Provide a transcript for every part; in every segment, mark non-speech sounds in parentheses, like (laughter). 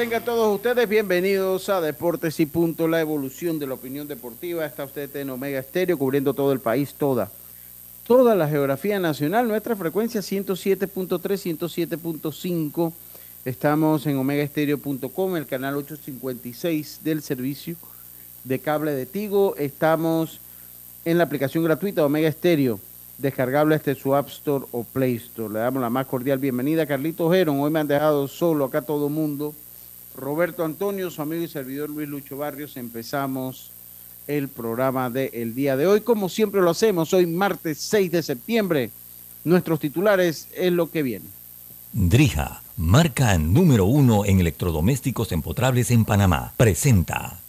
Tengan todos ustedes bienvenidos a Deportes y Punto, la evolución de la opinión deportiva. Está usted en Omega Estéreo, cubriendo todo el país, toda, toda la geografía nacional. Nuestra frecuencia 107.3, 107.5. Estamos en omegaestereo.com, el canal 856 del servicio de cable de Tigo. Estamos en la aplicación gratuita Omega Estéreo, descargable desde su App Store o Play Store. Le damos la más cordial bienvenida a Carlitos Geron. Hoy me han dejado solo acá todo el mundo Roberto Antonio, su amigo y servidor Luis Lucho Barrios, empezamos el programa del día de hoy. Como siempre lo hacemos, hoy martes 6 de septiembre, nuestros titulares es lo que viene. Drija, marca número uno en electrodomésticos empotrables en Panamá, presenta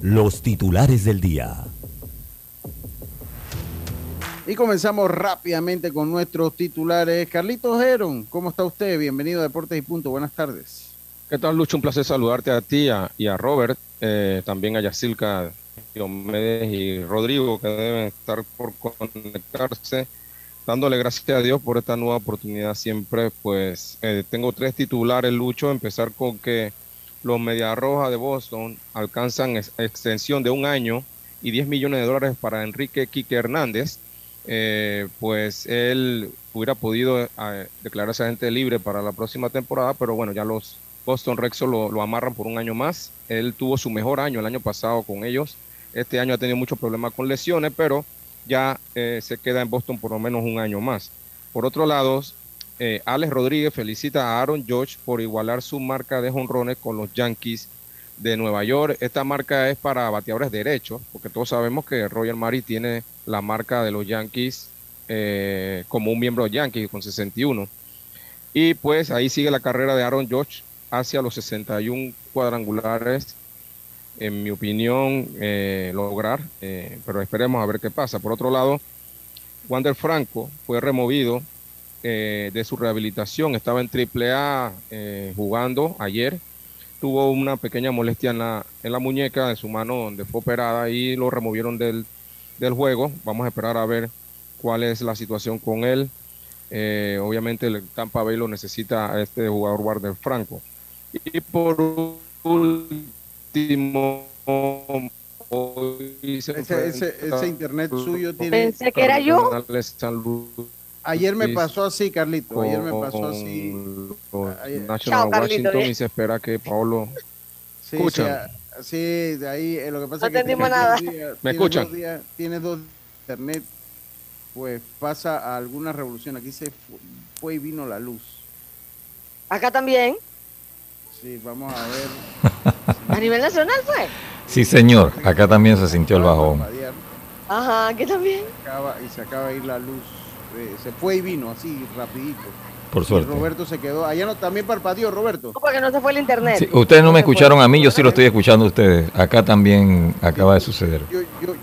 los titulares del día. Y comenzamos rápidamente con nuestros titulares. Carlitos Heron, ¿cómo está usted? Bienvenido a Deportes y Punto. Buenas tardes. ¿Qué tal, Lucho? Un placer saludarte a ti y a Robert, eh, también a Yacilca, Diomedes y Rodrigo, que deben estar por conectarse. Dándole gracias a Dios por esta nueva oportunidad siempre, pues eh, tengo tres titulares, Lucho. Empezar con que los Media Roja de Boston alcanzan extensión de un año y 10 millones de dólares para Enrique Quique Hernández. Eh, pues él hubiera podido declararse agente libre para la próxima temporada, pero bueno, ya los Boston Rexo lo, amarran por un año más. Él tuvo su mejor año el año pasado con ellos. Este año ha tenido muchos problemas con lesiones, pero ya eh, se queda en Boston por lo menos un año más. Por otro lado, eh, Alex Rodríguez felicita a Aaron George por igualar su marca de jonrones con los Yankees de Nueva York. Esta marca es para bateadores derechos, porque todos sabemos que Roger Mari tiene la marca de los Yankees eh, como un miembro de Yankees con 61. Y pues ahí sigue la carrera de Aaron George hacia los 61 cuadrangulares, en mi opinión, eh, lograr, eh, pero esperemos a ver qué pasa. Por otro lado, Wander Franco fue removido eh, de su rehabilitación, estaba en AAA jugando ayer, tuvo una pequeña molestia en la, en la muñeca de su mano donde fue operada y lo removieron del, del juego. Vamos a esperar a ver cuál es la situación con él. obviamente el Tampa Bay lo necesita a este jugador Wander Franco. Y por último, ese, internet suyo tiene. Pensé que era yo. Ayer me pasó así, Carlito. Ayer me pasó así. National Washington y se espera que Pablo. Sí, escucha. Sí, de ahí eh, lo que pasa no es que nada. ¿Me escuchan? tiene dos internet, pues pasa alguna revolución. Aquí se fue y vino la luz. Acá también. Sí, vamos a ver. (laughs) ¿A nivel nacional fue? Sí, señor. Acá también se sintió el bajón. Ajá, aquí también. y se acaba de ir la luz. Eh, se fue y vino así, rapidito. Por suerte. Roberto se quedó. Allá no, también parpadeó, Roberto. No, porque no se fue el internet. ustedes no, me escucharon a mí, yo sí lo estoy escuchando a ustedes. Acá también acaba de suceder. Yo, yo,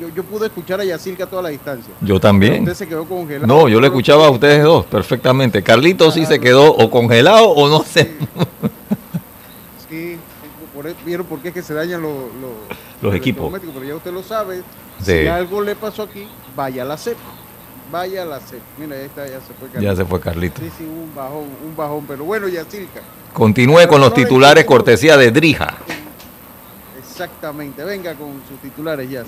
yo, yo, pude escuchar a Yacirca a toda la distancia. Yo también. Usted se quedó congelado. No, yo le escuchaba a ustedes dos perfectamente. Carlitos sí se quedó o congelado o no sé. Por, vieron por qué es que se dañan los, los, equipos. Pero ya usted lo sabe. Si algo le pasó aquí, vaya a la CEP. Vaya a la CEP. Mira, ahí está, ya se fue Carlito. Ya se fue Carlito. Sí, sí, un bajón, un bajón. Pero bueno, ya circa. Continúe con los titulares cortesía de Drija. Exactamente. Venga con sus titulares, ya.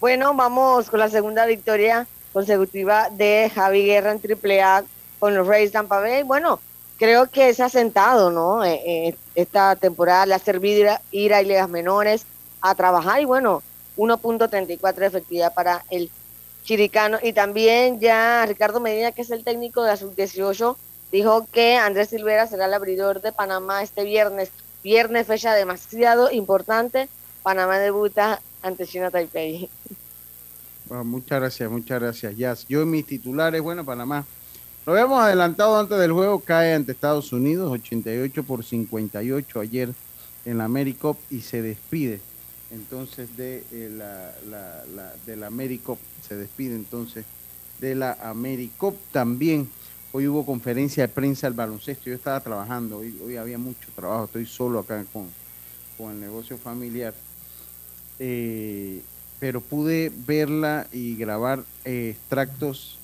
Bueno, vamos con la segunda victoria consecutiva de Javi Guerra en AAA con los Rays Tampa Bay. Bueno, creo que se ha sentado, ¿no? Eh, eh, esta temporada le ha servido ir a ligas menores a trabajar y bueno, 1.34 de efectividad para el chiricano. Y también ya Ricardo Medina, que es el técnico de la sub-18, dijo que Andrés Silvera será el abridor de Panamá este viernes. Viernes, fecha demasiado importante. Panamá debuta ante China Taipei. Muchas gracias, muchas gracias, Jazz. Yo en mis titulares, bueno, Panamá. Lo habíamos adelantado antes del juego, cae ante Estados Unidos, 88 por 58 ayer en la AmeriCup y se despide entonces de eh, la, la, la, de la AmeriCup, se despide entonces de la AmeriCup también. Hoy hubo conferencia de prensa del baloncesto, yo estaba trabajando, hoy, hoy había mucho trabajo, estoy solo acá con, con el negocio familiar. Eh, pero pude verla y grabar eh, extractos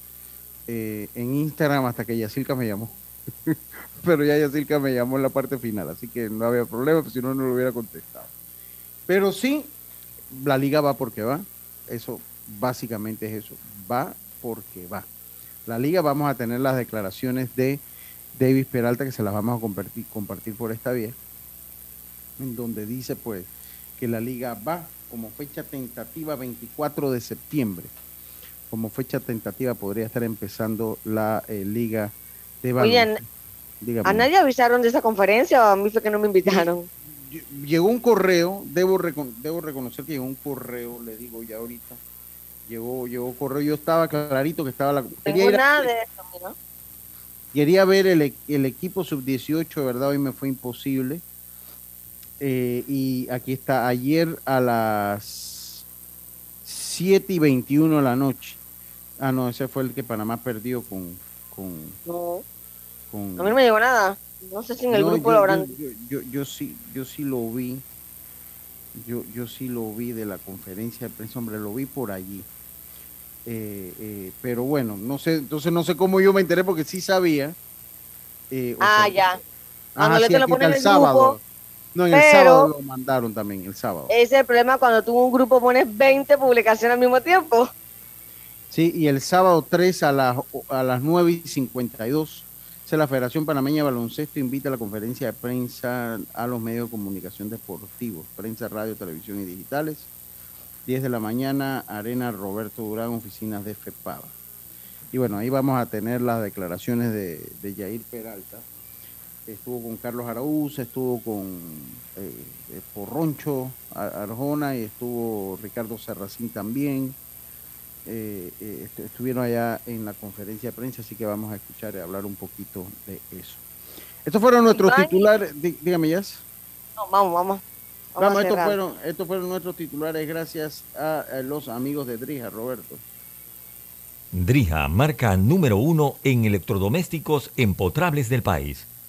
eh, en Instagram hasta que Yacilca me llamó. (laughs) pero ya Yacilca me llamó en la parte final, así que no había problema, pues si no, no lo hubiera contestado. Pero sí, la liga va porque va. Eso básicamente es eso. Va porque va. La liga vamos a tener las declaraciones de David Peralta que se las vamos a compartir, compartir por esta vía, en donde dice pues que la liga va como fecha tentativa 24 de septiembre. Como fecha tentativa podría estar empezando la eh, liga de Oye, ¿a nadie avisaron de esa conferencia o a mí fue que no me invitaron? llegó un correo, debo, debo reconocer que llegó un correo, le digo ya ahorita, llegó, llegó correo, yo estaba clarito que estaba la... Quería, nada de eso, ¿no? quería ver el, el equipo sub-18, verdad, hoy me fue imposible. Eh, y aquí está, ayer a las 7 y 21 de la noche. Ah, no, ese fue el que Panamá perdió con... con no. Con, a mí no me llegó nada. No sé si en el no, grupo yo, lo habrán. Yo, yo, yo, sí, yo sí lo vi. Yo, yo sí lo vi de la conferencia de prensa, hombre, lo vi por allí. Eh, eh, pero bueno, no sé, entonces no sé cómo yo me enteré porque sí sabía. Eh, ah, sea, ya. Ajá, sí, te lo ponen en el sábado. Grupo, no, en el sábado lo mandaron también, el sábado. Ese es el problema cuando tú en un grupo pones 20 publicaciones al mismo tiempo. Sí, y el sábado 3 a las, a las 9 y 52 la Federación Panameña de Baloncesto invita a la conferencia de prensa a los medios de comunicación deportivos, prensa, radio, televisión y digitales. 10 de la mañana, Arena Roberto Durán, oficinas de FEPAVA. Y bueno, ahí vamos a tener las declaraciones de, de Yair Peralta. Estuvo con Carlos Araúz, estuvo con eh, Porroncho Arjona y estuvo Ricardo Serracín también eh, eh, estuvieron allá en la conferencia de prensa, así que vamos a escuchar y hablar un poquito de eso. Estos fueron nuestros titulares, di, dígame ya. No, vamos, vamos. Vamos, estos fueron, estos fueron nuestros titulares gracias a, a los amigos de Drija, Roberto. Drija, marca número uno en electrodomésticos empotrables del país.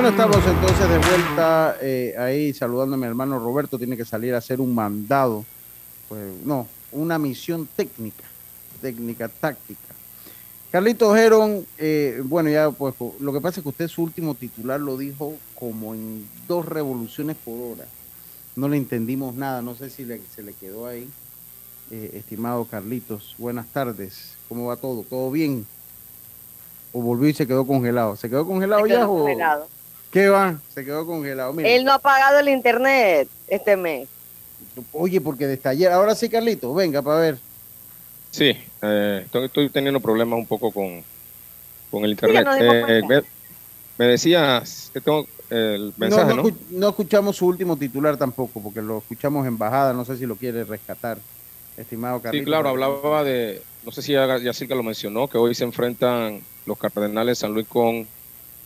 Bueno, estamos entonces de vuelta eh, ahí saludando a mi hermano Roberto. Tiene que salir a hacer un mandado, pues no, una misión técnica técnica, táctica. Carlito Geron, eh, bueno, ya pues lo que pasa es que usted su último titular lo dijo como en dos revoluciones por hora. No le entendimos nada, no sé si le, se le quedó ahí. Eh, estimado Carlitos, buenas tardes. ¿Cómo va todo? ¿Todo bien? ¿O volvió y se quedó congelado? ¿Se quedó congelado se quedó ya? Congelado. O... ¿Qué va? Se quedó congelado. Mira. Él no ha pagado el internet este mes. Oye, porque desde ayer, ahora sí, Carlitos, venga para ver. Sí, eh, estoy, estoy, teniendo problemas un poco con, con el internet. Sí, eh, me, me, decías que tengo el mensaje, no, no, ¿no? escuchamos su último titular tampoco, porque lo escuchamos en bajada, no sé si lo quiere rescatar, estimado Carlitos. Sí, claro, hablaba de, no sé si ya, ya que lo mencionó, que hoy se enfrentan los Cardenales San Luis con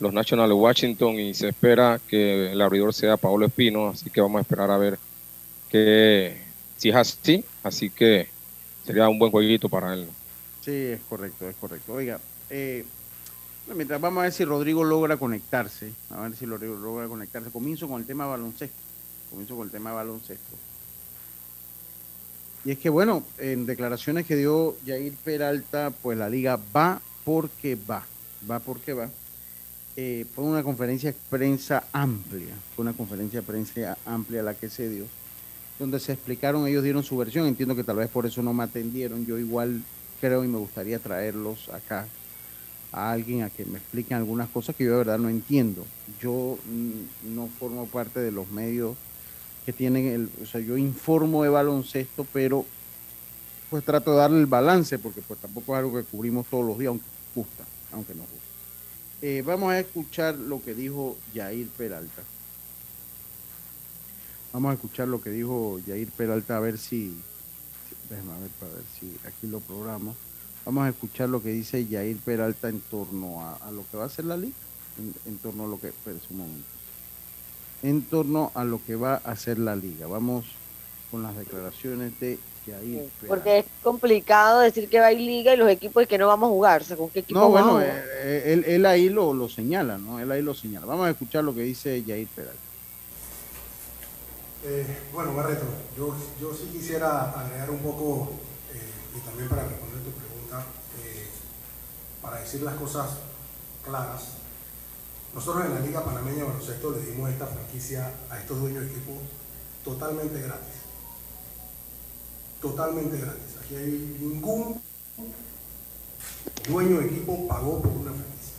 los Nationals de Washington y se espera que el abridor sea Paolo Espino, así que vamos a esperar a ver que si es así, así que sería un buen jueguito para él. Sí, es correcto, es correcto. Oiga, eh, mientras vamos a ver si Rodrigo logra conectarse, a ver si Rodrigo logra conectarse. Comienzo con el tema baloncesto. Comienzo con el tema baloncesto. Y es que, bueno, en declaraciones que dio Jair Peralta, pues la liga va porque va, va porque va. Eh, fue una conferencia de prensa amplia, fue una conferencia de prensa amplia la que se dio, donde se explicaron, ellos dieron su versión, entiendo que tal vez por eso no me atendieron, yo igual creo y me gustaría traerlos acá a alguien a que me expliquen algunas cosas que yo de verdad no entiendo. Yo mm, no formo parte de los medios que tienen el, o sea, yo informo de baloncesto, pero pues trato de darle el balance, porque pues tampoco es algo que cubrimos todos los días, aunque gusta, aunque nos gusta. Eh, vamos a escuchar lo que dijo Yair Peralta. Vamos a escuchar lo que dijo Yair Peralta, a ver si, déjame ver para ver si aquí lo programo. Vamos a escuchar lo que dice Yair Peralta en torno a, lo que va a ser la liga, en, torno a lo que, espera un momento, en torno a lo que va a hacer la liga. Vamos con las declaraciones de Peralta. Porque es complicado decir que va a ir liga y los equipos y que no vamos a jugar. ¿con qué equipo no, bueno, eh, eh, él, ahí lo, lo señala, ¿no? Él ahí lo señala. Vamos a escuchar lo que dice Yair Peralta. Eh, bueno, Barreto, yo, yo sí quisiera agregar un poco, y también para responder tu pregunta, para decir las cosas claras, nosotros en la Liga Panameña de Baloncesto le dimos esta franquicia a estos dueños de equipo totalmente gratis. Totalmente gratis. Aquí hay ningún dueño de equipo pagó por una franquicia.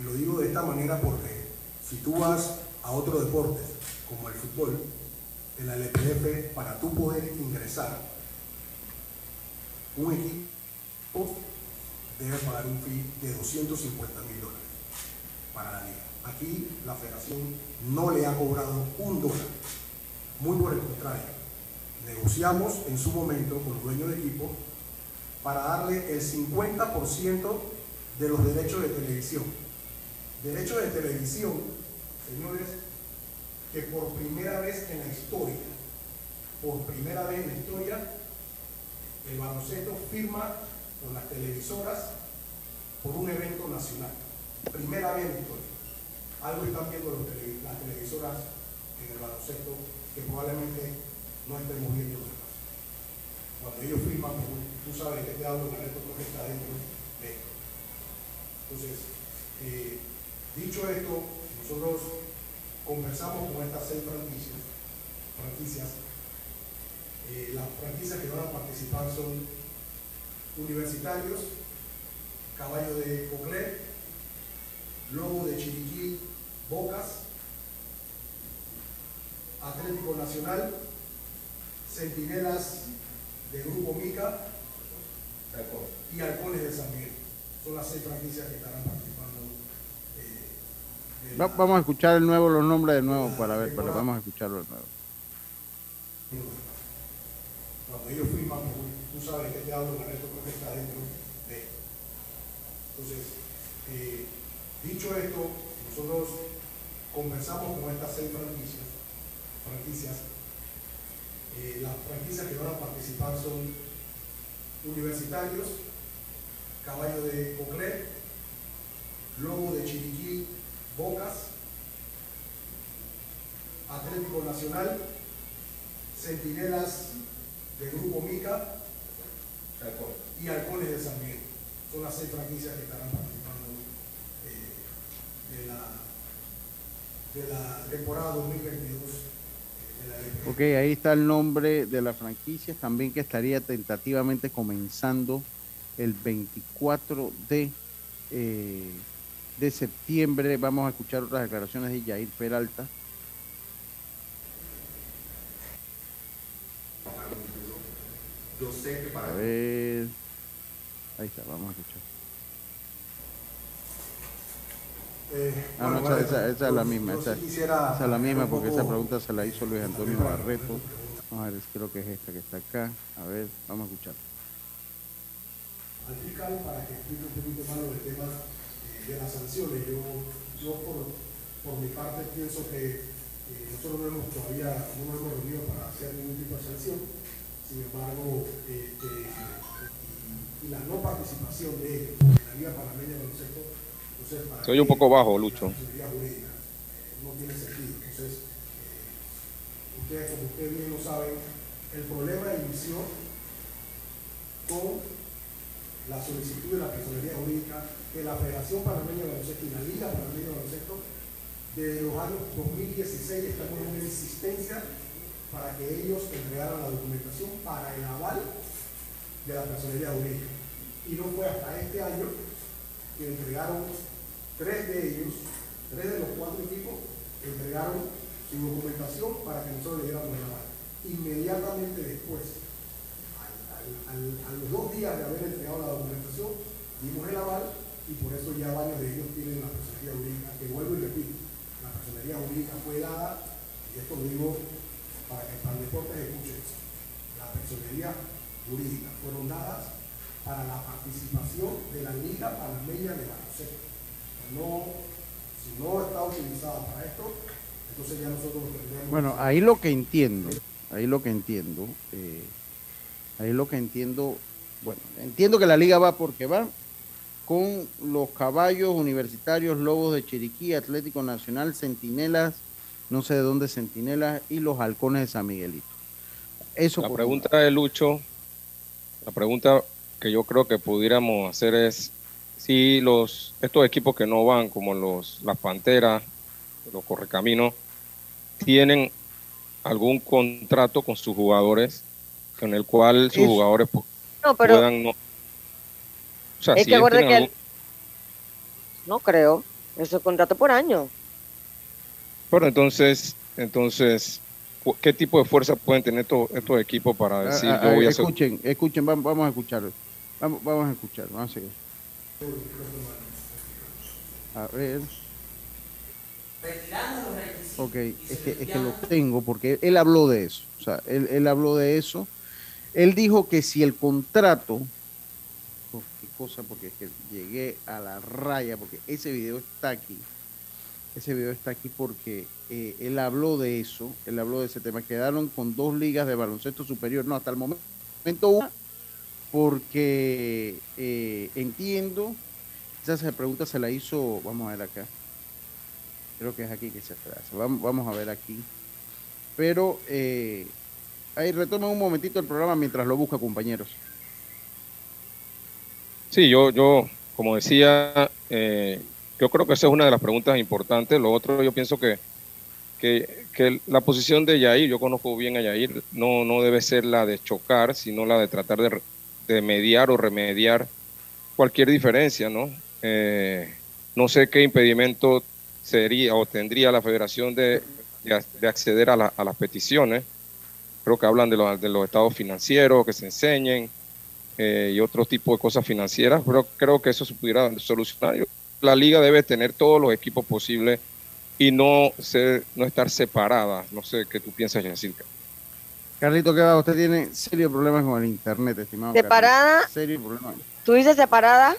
Y lo digo de esta manera porque si tú vas a otro deporte, como el fútbol, en la LPF, para tú poder ingresar, un equipo debe pagar un fee de 250 mil dólares para la liga. Aquí la federación no le ha cobrado un dólar. Muy por el contrario, negociamos en su momento con los dueños de equipo para darle el 50% de los derechos de televisión. Derechos de televisión, señores, que por primera vez en la historia, por primera vez en la historia, el baloncesto firma con las televisoras por un evento nacional. Primera vez en la historia. Algo están viendo las televisoras en el baloncesto que probablemente no estemos viendo los demás. Cuando ellos firman, tú sabes que te hablo, el resto que está dentro de esto. Entonces, eh, dicho esto, nosotros conversamos con estas seis franquicias. franquicias. Eh, las franquicias que van a participar son universitarios, caballo de Coclé, Lobo de Chiriquí, Bocas, Atlético Nacional, Centinelas de Grupo Mica y Halcones de San Miguel. Son las seis franquicias que estarán participando. Eh, vamos a escuchar el nuevo, los nombres de nuevo para ver, vamos a escucharlo de nuevo. Cuando ellos firman, tú sabes que te hablo, el resto que está dentro de esto. Entonces, eh, Dicho esto, nosotros conversamos con estas seis franquicias. franquicias. Eh, las franquicias que van a participar son universitarios, Caballo de Coclé, Lobo de Chiriquí, Bocas, Atlético Nacional, Centinelas de Grupo Mica y Halcones de San Miguel. Son las seis franquicias que estarán participando de la, temporada 2022. Ok, ahí está el nombre de la franquicia, también que estaría tentativamente comenzando el 24 de, eh, de septiembre. Vamos a escuchar otras declaraciones de Jair Peralta. A ver, ahí está, vamos a escuchar. Eh, ah, no, esa, es la misma, esa, es la misma porque esa pregunta se la hizo Luis Antonio Barreto. Vamos a ver, creo que es esta que está acá. A ver, vamos a escuchar. Al fiscal, para que explique un poquito más el tema eh, de las sanciones, yo, yo por, por mi parte pienso que eh, nosotros no hemos todavía no nos hemos reunido para hacer ningún tipo de sanción. Sin embargo, este, y la no participación de en la Liga Panameña de Baloncesto, Se oye un poco bajo, Lucho. no tiene sentido. Entonces, ustedes, como ustedes bien lo saben, el problema inició con la solicitud de la personería jurídica de la Federación Panameña de Baloncesto y la Liga Panameña de Baloncesto desde los años 2016 estamos en una insistencia para que ellos entregaran la documentación para el aval de la personería jurídica. Y no fue hasta este año que entregaron tres de ellos, tres de los cuatro equipos, entregaron su documentación para que nosotros le diéramos el aval. Inmediatamente después, a los dos días de haber entregado la documentación, dimos el aval y por eso ya varios de ellos tienen la personería jurídica, que vuelvo y repito, la personería jurídica fue dada, y esto lo digo para que el deporte se escuche eso, la personería jurídica fueron dadas para la participación de la Liga Panameña de Baloncesto. No, si no está utilizada para esto, entonces ya nosotros tendríamos... Bueno, ahí lo que entiendo, ahí lo que entiendo, eh, ahí lo que entiendo, bueno, entiendo que la liga va porque va con los caballos universitarios, lobos de Chiriquí, Atlético Nacional, Centinelas, no sé de dónde Centinelas y los halcones de San Miguelito. Eso La pregunta de Lucho, la pregunta que yo creo que pudiéramos hacer es si los estos equipos que no van, como los las Panteras, los Correcaminos, tienen algún contrato con sus jugadores con el cual sus Eso. jugadores pu- No, pero puedan no. O sea, es si que algún- no creo. Eso es contrato por año. Pero entonces, entonces, ¿qué tipo de fuerza pueden tener estos, estos equipos para decir ah, yo voy a hacer? escuchen, escuchen, vamos, vamos a escuchar. Vamos, vamos a escuchar, vamos a seguir. A ver. Ok, es que, es que lo tengo porque él habló de eso. O sea, él, él habló de eso. Él dijo que si el contrato. qué cosa, porque es que llegué a la raya, porque ese video está aquí. Ese video está aquí porque eh, él habló de eso, él habló de ese tema. Quedaron con dos ligas de baloncesto superior, no, hasta el momento una, porque eh, entiendo, esa pregunta se la hizo, vamos a ver acá, creo que es aquí que se hace, vamos, a ver aquí, pero eh, ahí retomen un momentito el programa mientras lo busca, compañeros. Sí, yo, yo, como decía, eh, yo creo que esa es una de las preguntas importantes. Lo otro, yo pienso que, que, la posición de Yair, yo conozco bien a Yair, no, no debe ser la de chocar, sino la de tratar de, de mediar o remediar cualquier diferencia, ¿no? Eh, no sé qué impedimento sería o tendría la federación de, de ac- de acceder a, la- a las peticiones. Creo que hablan de los, de los estados financieros, que se enseñen, eh, y otro tipo de cosas financieras, pero creo que eso se pudiera solucionar. La liga debe tener todos los equipos posibles y no ser, no estar separada. No sé qué tú piensas, Yacirca. Carlito, ¿qué va? Usted tiene serios problemas con el internet, estimado. Separada. Carlito. Serios problemas. ¿Tú dices separada?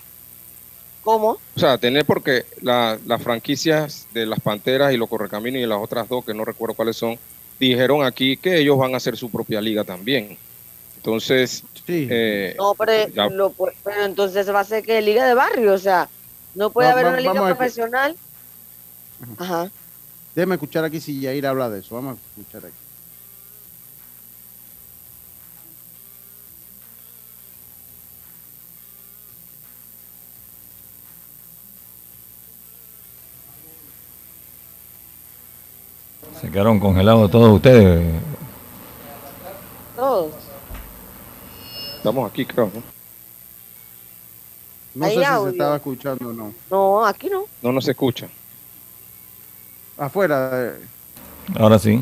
¿Cómo? O sea, tener porque la- las franquicias de las Panteras y los Correcaminos y las otras dos, que no recuerdo cuáles son, dijeron aquí que ellos van a hacer su propia liga también. Entonces, Sí. eh, No, pero, ya- lo pu- pero entonces va a ser que liga de barrio, o sea, no puede Va- haber va- una liga profesional. Ajá. Déjeme escuchar aquí si Yair habla de eso. Vamos a escuchar aquí. Se quedaron congelados todos ustedes. Todos. estamos aquí, creo. ¿no? Sé si audio. se estaba escuchando o no. No, aquí no. No, no se escucha. Afuera. eh, Ahora sí.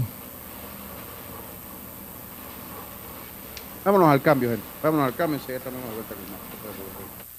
vámonos al cambio, gente. Vámonos al cambio. enseguida estamos de vuelta con más.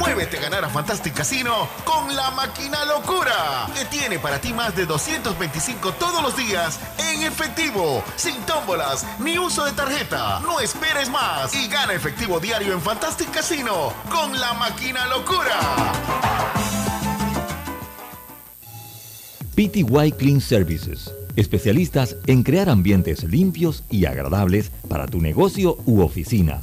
Muévete a ganar a Fantastic Casino con la máquina locura, que tiene para ti más de 225 todos los días en efectivo, sin tómbolas ni uso de tarjeta. No esperes más y gana efectivo diario en Fantastic Casino con la máquina locura. PTY Clean Services, especialistas en crear ambientes limpios y agradables para tu negocio u oficina.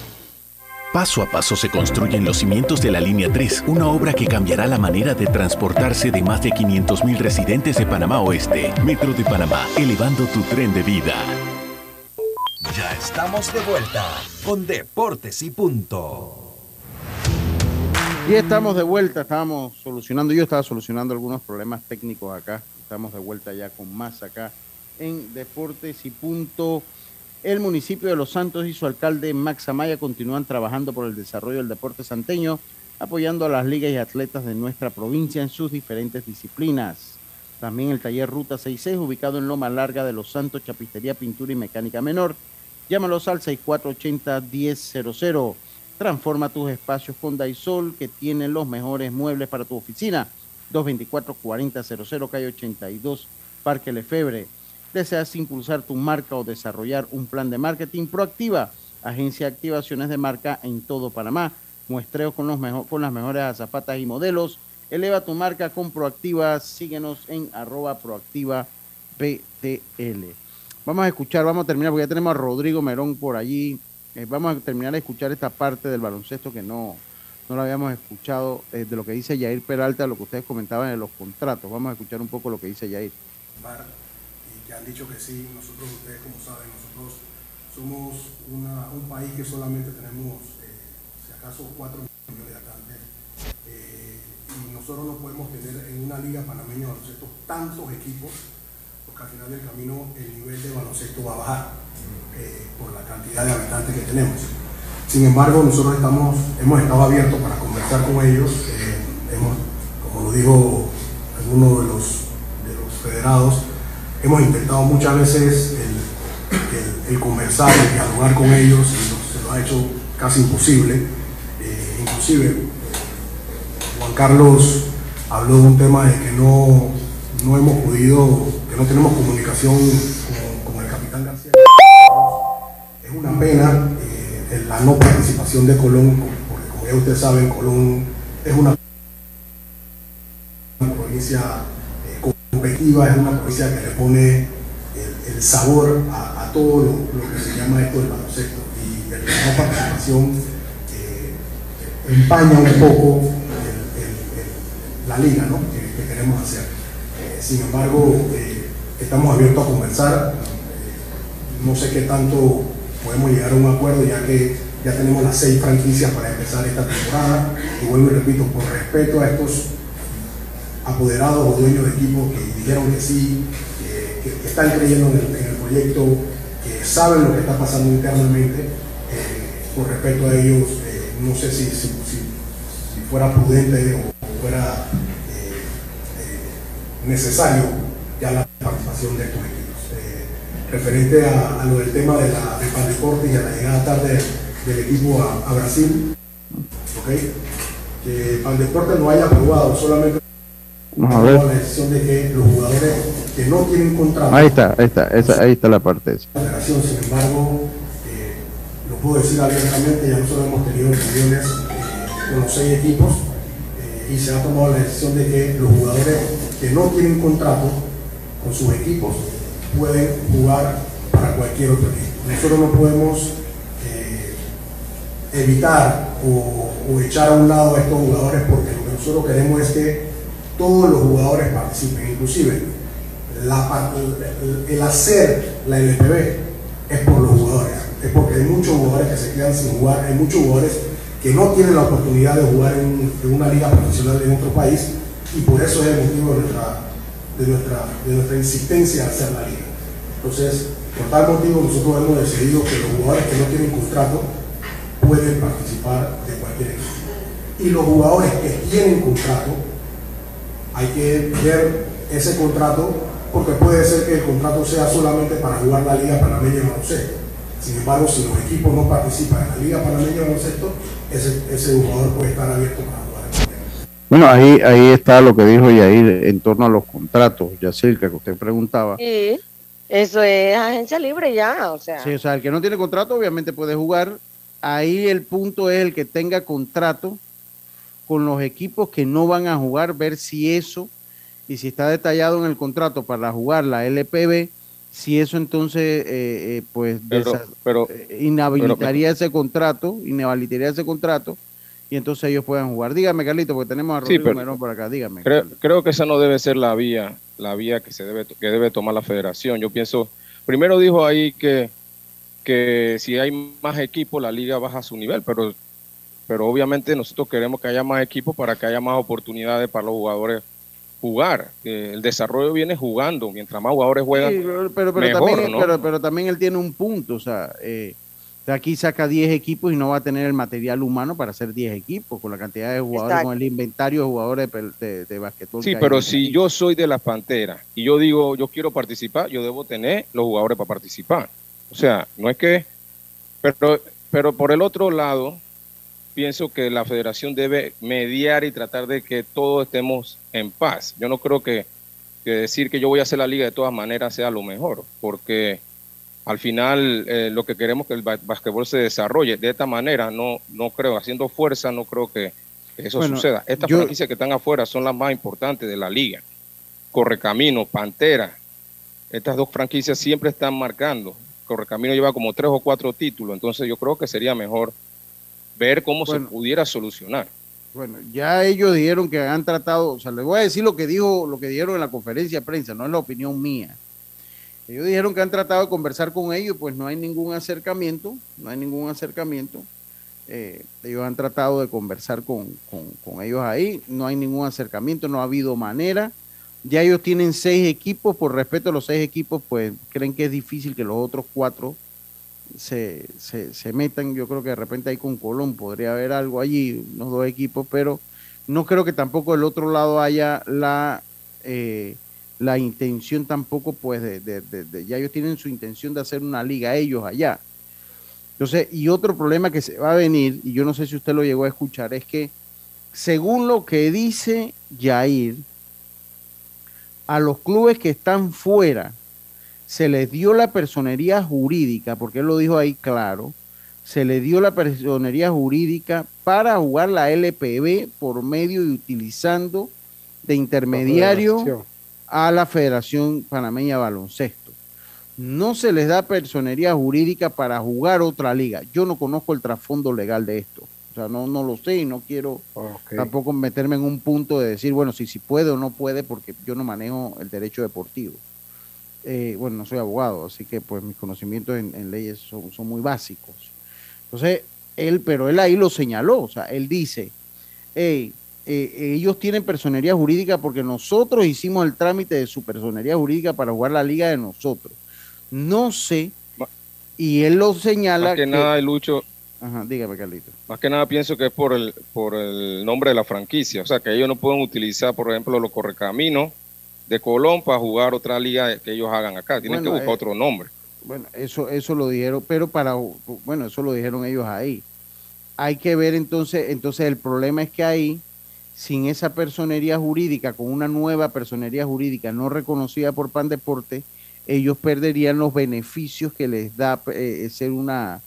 Paso a paso se construyen los cimientos de la Línea 3, una obra que cambiará la manera de transportarse de más de 500.000 residentes de Panamá Oeste. Metro de Panamá, elevando tu tren de vida. Ya estamos de vuelta con Deportes y Punto. Y estamos de vuelta, estábamos solucionando, yo estaba solucionando algunos problemas técnicos acá. Estamos de vuelta ya con más acá en Deportes y Punto. El municipio de Los Santos y su alcalde Max Amaya continúan trabajando por el desarrollo del deporte santeño, apoyando a las ligas y atletas de nuestra provincia en sus diferentes disciplinas. También el taller Ruta 66, ubicado en Loma Larga de Los Santos, Chapistería, Pintura y Mecánica Menor. Llámalos al 6480-1000. Transforma tus espacios con Daisol, que tiene los mejores muebles para tu oficina. 224-4000, calle 82, Parque Lefebre. ¿Deseas impulsar tu marca o desarrollar un plan de marketing proactiva? Agencia de Activaciones de Marca en todo Panamá. Muestreo con, los las mejores azafatas y modelos. Eleva tu marca con Proactiva. Síguenos en arroba proactiva. Vamos a escuchar, vamos a terminar, porque ya tenemos a Rodrigo Merón por allí. Eh, vamos a terminar de escuchar esta parte del baloncesto que no, no lo habíamos escuchado, eh, de lo que dice Yair Peralta, lo que ustedes comentaban de los contratos. Vamos a escuchar un poco lo que dice Yair. Y han dicho que sí, nosotros, ustedes como saben, nosotros somos un país que solamente tenemos, eh, si acaso, 4 millones de habitantes. eh, y nosotros no podemos tener en una liga panameña de baloncesto tantos equipos, porque al final del camino el nivel de baloncesto va a bajar eh, por la cantidad de habitantes que tenemos. Sin embargo, nosotros estamos, hemos estado abiertos para conversar con ellos. hemos, como lo dijo alguno de los federados, hemos intentado muchas veces el, conversar, el dialogar con ellos, y se nos ha hecho casi imposible. Eh, inclusive, Juan Carlos habló de un tema de que no, no hemos podido, que no tenemos comunicación con, el capitán García. Es una pena eh, la no participación de Colón, porque como ya ustedes saben, Colón es una provincia competitiva, es una provincia que le pone el, sabor a, todo lo, que se llama esto del baloncesto. Y la participación eh, empaña un poco la liga ¿no? que, que queremos hacer. Eh, sin embargo, eh, estamos abiertos a conversar. Eh, no sé qué tanto podemos llegar a un acuerdo ya que ya tenemos las seis franquicias para empezar esta temporada. Y vuelvo y repito, por respeto a estos apoderados o dueños de equipos que dijeron que sí, que, están creyendo en el, proyecto, que saben lo que está pasando internamente, eh, por respeto a ellos, eh, no sé si, si, fuera prudente o fuera eh, necesario ya la participación de estos equipos. Referente a, lo del tema de la, del Pandeporte y a la llegada tarde del equipo a, Brasil, ¿ok? que Pandeporte no haya aprobado solamente Vamos a ver. la decisión de que los jugadores que no tienen contrato Ahí está, ahí está, esa- ahí está la parte esa. la federación, sin embargo, eh, lo puedo decir abiertamente, ya nosotros hemos tenido reuniones eh, con los seis equipos eh, y se ha tomado la decisión de que los jugadores que no tienen contrato con sus equipos pueden jugar para cualquier otro equipo. Nosotros no podemos eh, evitar o, o echar a un lado a estos jugadores porque lo que nosotros queremos es que todos los jugadores participen, inclusive el, hacer la LPB es por los jugadores, es porque hay muchos jugadores que se quedan sin jugar, hay muchos jugadores que no tienen la oportunidad de jugar en, en una liga profesional en otro país y por eso es el motivo de nuestra, de nuestra, de nuestra insistencia a hacer la liga. Entonces, por tal motivo nosotros hemos decidido que los jugadores que no tienen contrato pueden participar de cualquier equipo. Y los jugadores que tienen contrato, hay que ver ese contrato porque puede ser que el contrato sea solamente para jugar la Liga Panameña de Baloncesto. Sin embargo, si los equipos no participan en la Liga Panameña de Baloncesto, ese, ese jugador puede estar abierto para jugar. Bueno, ahí, ahí está lo que dijo Yair en torno a los contratos, Yacirca, que usted preguntaba. Sí, eso es agencia libre ya, o sea. Sí, o sea, el que no tiene contrato obviamente puede jugar. Ahí el punto es el que tenga contrato con los equipos que no van a jugar, ver si eso, y si está detallado en el contrato para jugar la LPB, si eso entonces, eh, eh, pues, Pero, eh, inhabilitaría ese contrato, inhabilitaría ese contrato, y entonces ellos puedan jugar. Dígame, Carlito, porque tenemos a Sí, Rodrigo pero- Merón por acá, dígame. Creo, creo que esa no debe ser la vía, la vía que se debe, que debe tomar la federación. Yo pienso, primero dijo ahí que, que si hay más equipos, la liga baja su nivel, pero, pero obviamente nosotros queremos que haya más equipos para que haya más oportunidades para los jugadores jugar. Eh, el desarrollo viene jugando, mientras más jugadores juegan, Sí, pero, pero, pero mejor, también, ¿no? pero, pero también él tiene un punto, o sea, eh, aquí saca 10 equipos y no va a tener el material humano para hacer 10 equipos, con la cantidad de jugadores, Exacto. con el inventario de jugadores de, de, de basquetbol. Sí, pero si yo soy de las Panteras y yo digo, yo quiero participar, yo debo tener los jugadores para participar. O sea, no es que... Pero, pero por el otro lado, pienso que la federación debe mediar y tratar de que todos estemos en paz. Yo no creo que, que decir que yo voy a hacer la liga de todas maneras sea lo mejor, porque al final eh, lo que queremos es que el ba- basquetbol se desarrolle de esta manera. No, no creo, haciendo fuerza, no creo que, que eso Bueno, suceda. Estas yo- franquicias que están afuera son las más importantes de la liga. Correcamino, Pantera, estas dos franquicias siempre están marcando. Correcamino lleva como tres o cuatro títulos, entonces yo creo que sería mejor ver cómo se pudiera solucionar. Bueno, ya ellos dijeron que han tratado, o sea, les voy a decir lo que dijo, lo que dijeron en la conferencia de prensa, no es la opinión mía. Ellos dijeron que han tratado de conversar con ellos, pues no hay ningún acercamiento, no hay ningún acercamiento. Eh, ellos han tratado de conversar con, con, ellos ahí, no hay ningún acercamiento, no ha habido manera. Ya ellos tienen seis equipos, por respeto a los seis equipos, pues creen que es difícil que los otros cuatro se, se, metan. Yo creo que de repente ahí con Colón podría haber algo allí, unos dos equipos, pero no creo que tampoco del otro lado haya la, eh, la intención tampoco, pues, de, de, ya ellos tienen su intención de hacer una liga ellos allá. Entonces, y otro problema que se va a venir, y yo no sé si usted lo llegó a escuchar, es que según lo que dice Jair, a los clubes que están fuera se les dio la personería jurídica, porque él lo dijo ahí claro, se les dio la personería jurídica para jugar la LPB por medio y utilizando de intermediario a la Federación Panameña Baloncesto. No se les da personería jurídica para jugar otra liga. Yo no conozco el trasfondo legal de esto. O sea, no, no lo sé y no quiero tampoco meterme en un punto de decir, bueno, si, si puede o no puede, porque yo no manejo el derecho deportivo. Eh, bueno, no soy abogado, así que pues mis conocimientos en, leyes son, son, muy básicos. Entonces, él, pero él ahí lo señaló, o sea, él dice, hey, eh, ellos tienen personería jurídica porque nosotros hicimos el trámite de su personería jurídica para jugar la liga de nosotros. No sé, y él lo señala. Más que, nada, Lucho. Ajá, dígame, Carlito. Más que nada pienso que es por el, por el nombre de la franquicia. O sea, que ellos no pueden utilizar, por ejemplo, los correcaminos de Colón para jugar otra liga que ellos hagan acá. Tienen que buscar eh, otro nombre. Bueno, eso, eso lo dijeron, pero para, bueno, eso lo dijeron ellos ahí. Hay que ver entonces, entonces el problema es que ahí sin esa personería jurídica, con una nueva personería jurídica no reconocida por Pan Deporte, ellos perderían los beneficios que les da eh, ser una,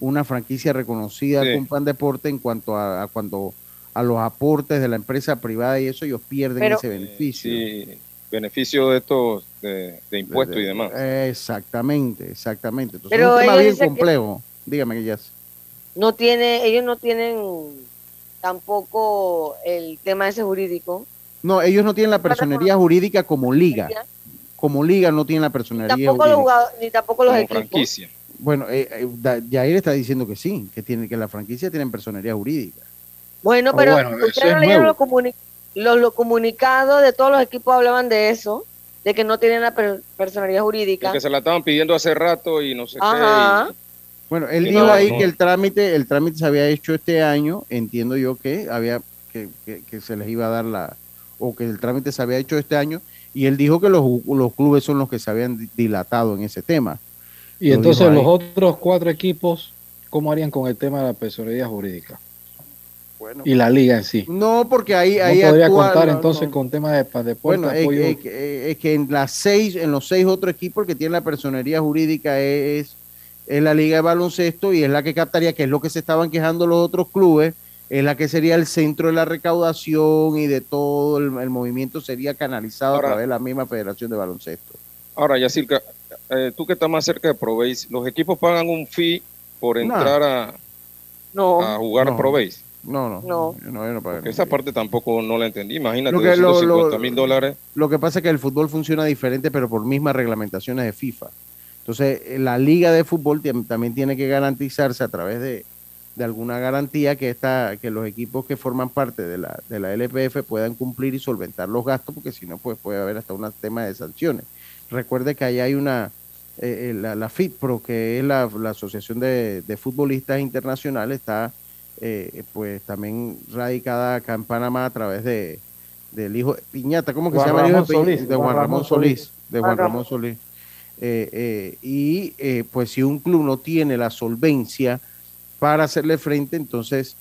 una franquicia reconocida con Pan Deporte en cuanto a, cuando a los aportes de la empresa privada y eso ellos pierden ese beneficio. Sí, beneficio de estos de, impuestos y demás. Exactamente, exactamente. Entonces, es un tema bien complejo. Dígame ya. No tiene, ellos no tienen tampoco el tema ese jurídico. No, ellos no tienen la personería jurídica como liga. Como liga no tienen la personería ni tampoco jurídica. Los ni tampoco los equipos. Franquicia. Bueno, eh, eh, Jair está diciendo que sí, que tiene que la franquicia tienen personería jurídica. Bueno, oh, pero ustedes leyeron los, los, comunicados de todos los equipos hablaban de eso, de que no tienen la personalidad jurídica. que se la estaban pidiendo hace rato y no sé Ajá. qué. Bueno, él dijo ahí que el trámite, el trámite se había hecho este año, entiendo yo que había que, se les iba a dar la, o que el trámite se había hecho este año, y él dijo que los, los clubes son los que se habían dilatado en ese tema. Y entonces los otros cuatro equipos, ¿cómo harían con el tema de la personalidad jurídica? Bueno, y la liga en sí. No, porque ahí, ahí no podría contar entonces con temas de, deporte. Bueno, es, que en las seis, en los seis otros equipos que tienen la personería jurídica es es la liga de baloncesto y es la que captaría, que es lo que se estaban quejando los otros clubes, es la que sería el centro de la recaudación y de todo el, movimiento sería canalizado a través de la misma Federación de Baloncesto. Ahora, Yacirca, eh, tú que estás más cerca de Proveis, ¿los equipos pagan un fee por entrar a, no. a jugar no. a Proveis? No, no. No. no, esa parte tampoco no la entendí. Imagínate, lo mil dólares. Lo que pasa es que el fútbol funciona diferente, pero por mismas reglamentaciones de FIFA. Entonces, eh, la liga de fútbol también tiene que garantizarse a través de, alguna garantía que, esta, que los equipos que forman parte de la, de la LPF puedan cumplir y solventar los gastos, porque si no, pues puede haber hasta un tema de sanciones. Recuerde que ahí hay una, eh, eh, la, la, FITPRO, que es la, Asociación de, Futbolistas Internacionales, está pues también radicada acá en Panamá a través de del hijo Piñata, ¿cómo que se llama el hijo de, Juan, Ramón Solís, de Juan Ramón. Solís. Eh, eh, y eh, pues si un club no tiene la solvencia para hacerle frente, entonces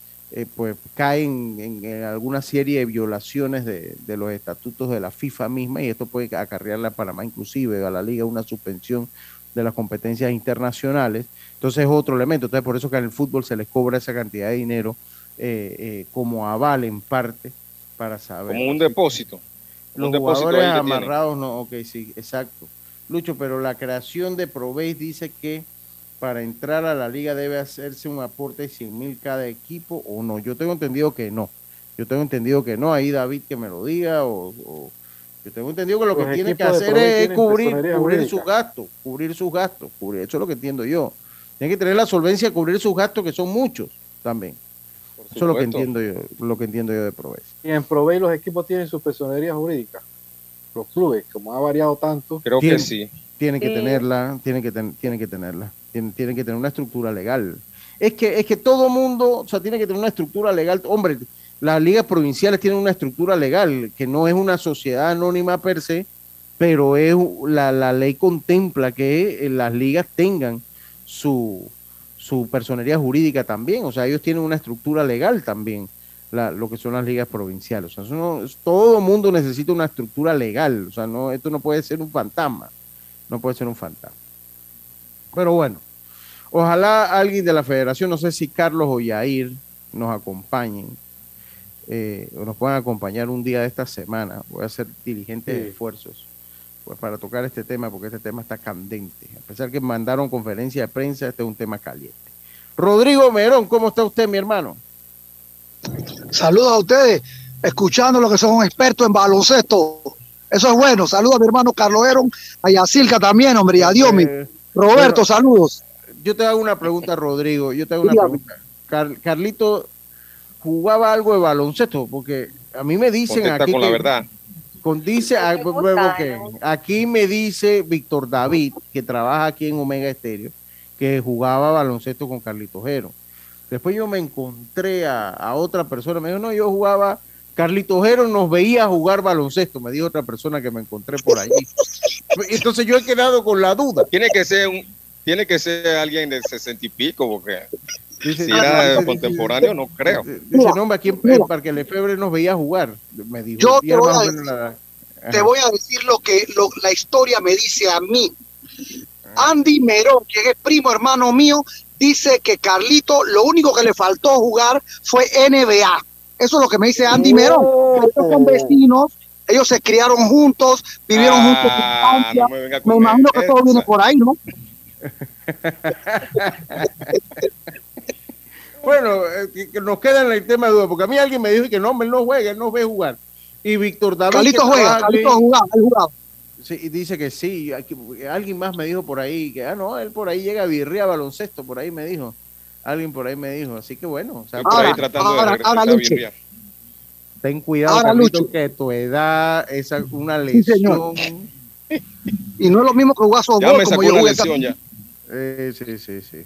pues caen en, alguna serie de violaciones de, los estatutos de la FIFA misma y esto puede acarrearle a Panamá inclusive a la liga una suspensión de las competencias internacionales. Entonces es otro elemento. Entonces por eso que en el fútbol se les cobra esa cantidad de dinero como aval en parte para saber. Como un depósito. Los jugadores amarrados, no, ok, sí, exacto. Lucho, pero la creación de Provey dice que para entrar a la liga debe hacerse un aporte de 100 mil cada equipo o no. Yo tengo entendido que no. Yo tengo entendido que no. Ahí David que me lo diga o, yo tengo entendido que lo que tiene que hacer es cubrir, cubrir sus gastos, cubrir sus gastos, cubrir, eso es lo que entiendo yo. Tiene que tener la solvencia de cubrir sus gastos, que son muchos también. Eso es lo que entiendo yo, lo que entiendo yo de Provey. Y en Provey los equipos tienen su personería jurídica. Los clubes, como ha variado tanto. Creo que sí. Tienen que tenerla, tienen que, tienen que tenerla. Tienen, tienen que tener una estructura legal. Es que, es que todo mundo, o sea, tiene que tener una estructura legal. Hombre, las ligas provinciales tienen una estructura legal, que no es una sociedad anónima per se, pero es la, la ley contempla que las ligas tengan su, su personería jurídica también, o sea, ellos tienen una estructura legal también, lo que son las ligas provinciales. O sea, todo mundo necesita una estructura legal, o sea, no, esto no puede ser un fantasma, no puede ser un fantasma. Pero bueno, ojalá alguien de la federación, no sé si Carlos o Yair nos acompañen, eh, nos puedan acompañar un día de esta semana. Voy a hacer diligentes esfuerzos pues, para tocar este tema, porque este tema está candente. A pesar que mandaron conferencia de prensa, este es un tema caliente. Rodrigo Merón, ¿cómo está usted, mi hermano? Saludos a ustedes, escuchando lo que son expertos en baloncesto. Eso es bueno. Saludos a mi hermano Carlos Heron, a Yacilca también, hombre, y a Diomi. Eh, Roberto, saludos. Yo te hago una pregunta, Rodrigo. Yo te hago una pregunta. Carlito jugaba algo de baloncesto, porque a mí me dicen aquí. Con la verdad. Con dice, ah, aquí me dice Víctor David, que trabaja aquí en Omega Estéreo, que jugaba baloncesto con Carlito Jero. Después yo me encontré a, otra persona, me dijo, no, yo jugaba, Carlito Jero nos veía jugar baloncesto, me dijo otra persona que me encontré por allí. (laughs) Entonces yo he quedado con la duda. Tiene que ser un, tiene que ser alguien de sesenta y pico, porque si era contemporáneo, no creo. Dice, no, aquí en, Parque Lefebre nos veía jugar. Me dijo, yo te voy, a decir, te voy, a decir, lo que la historia me dice a mí. Ah. Andy Merón, que es primo hermano mío, dice que Carlito lo único que le faltó jugar fue NBA. Eso es lo que me dice Andy Merón. Estos son vecinos, ellos se criaron juntos, vivieron juntos en me, me imagino que todo viene por ahí, ¿no? (laughs) Bueno, eh, que nos queda en el tema de duda, porque a mí alguien me dijo que no, él no juega, él no ve jugar. Y Víctor David. Carlito juega, Carlito ha jugado, Sí, y dice que sí. alguien más me dijo por ahí que, ah, no, él por ahí llega a birria baloncesto, por ahí me dijo. Alguien por ahí me dijo. Así que bueno. O sea, ahora, ahora, ahora Ten cuidado, Carlito, que tu edad es una lesión. y no es lo mismo que jugar softball como yo lesión ya. Eh, sí, sí, sí.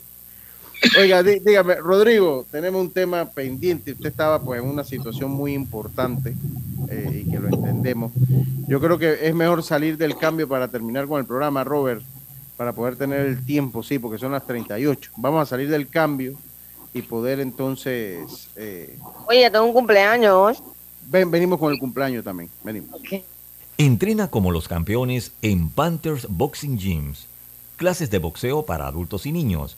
Oiga, dígame, Rodrigo, tenemos un tema pendiente. Usted estaba pues en una situación muy importante eh, y que lo entendemos. Yo creo que es mejor salir del cambio para terminar con el programa, Robert, para poder tener el tiempo, sí, porque son las 38. Vamos a salir del cambio y poder entonces... Eh... Oye, tengo un cumpleaños. Ven, venimos con el cumpleaños también, venimos. Entrena como los campeones en Panthers Boxing Gyms. Clases de boxeo para adultos y niños